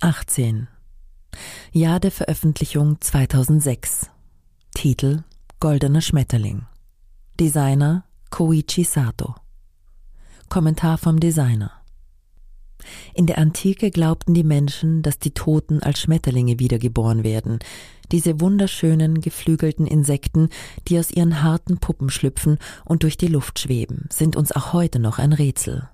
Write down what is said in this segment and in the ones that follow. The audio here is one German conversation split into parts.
18. Jahr der Veröffentlichung 2006. Titel Goldener Schmetterling. Designer Koichi Sato. Kommentar vom Designer. In der Antike glaubten die Menschen, dass die Toten als Schmetterlinge wiedergeboren werden, diese wunderschönen, geflügelten Insekten, die aus ihren harten Puppen schlüpfen und durch die Luft schweben, sind uns auch heute noch ein Rätsel.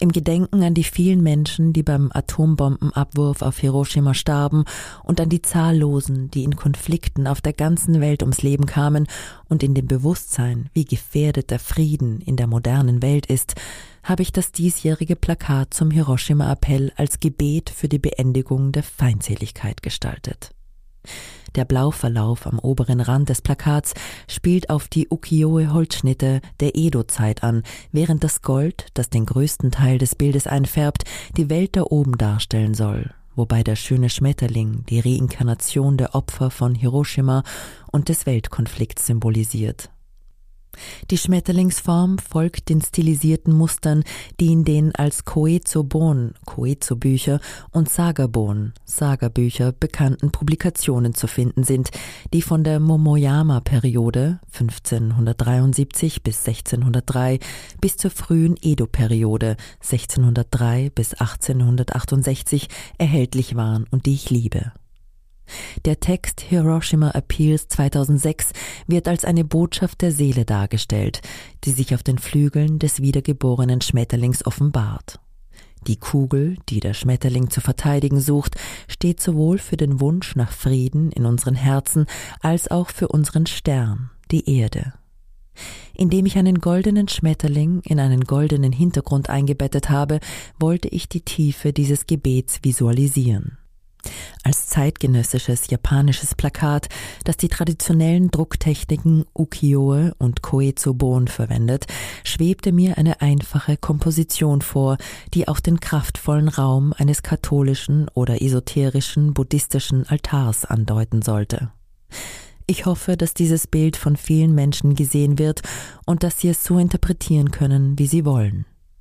Im Gedenken an die vielen Menschen, die beim Atombombenabwurf auf Hiroshima starben und an die zahllosen, die in Konflikten auf der ganzen Welt ums Leben kamen und in dem Bewusstsein, wie gefährdet der Frieden in der modernen Welt ist, habe ich das diesjährige Plakat zum Hiroshima-Appell als Gebet für die Beendigung der Feindseligkeit gestaltet. Der Blauverlauf am oberen Rand des Plakats spielt auf die Ukiyo-e-Holzschnitte der Edo-Zeit an, während das Gold, das den größten Teil des Bildes einfärbt, die Welt da oben darstellen soll, wobei der schöne Schmetterling die Reinkarnation der Opfer von Hiroshima und des Weltkonflikts symbolisiert. Die Schmetterlingsform folgt den stilisierten Mustern, die in den als Koezo-Bon, Koezo-Bücher und Saga-Bon, Saga-Bücher bekannten Publikationen zu finden sind, die von der Momoyama-Periode 1573 bis 1603 bis zur frühen Edo-Periode 1603 bis 1868 erhältlich waren und die ich liebe. Der Text Hiroshima Appeals 2006 wird als eine Botschaft der Seele dargestellt, die sich auf den Flügeln des wiedergeborenen Schmetterlings offenbart. Die Kugel, die der Schmetterling zu verteidigen sucht, steht sowohl für den Wunsch nach Frieden in unseren Herzen als auch für unseren Stern, die Erde. Indem ich einen goldenen Schmetterling in einen goldenen Hintergrund eingebettet habe, wollte ich die Tiefe dieses Gebets visualisieren als zeitgenössisches japanisches Plakat, das die traditionellen Drucktechniken Ukiyo-e und Koezo-Bon verwendet, schwebte mir eine einfache Komposition vor, die auch den kraftvollen Raum eines katholischen oder esoterischen buddhistischen Altars andeuten sollte. Ich hoffe, dass dieses Bild von vielen Menschen gesehen wird und dass sie es so interpretieren können, wie sie wollen.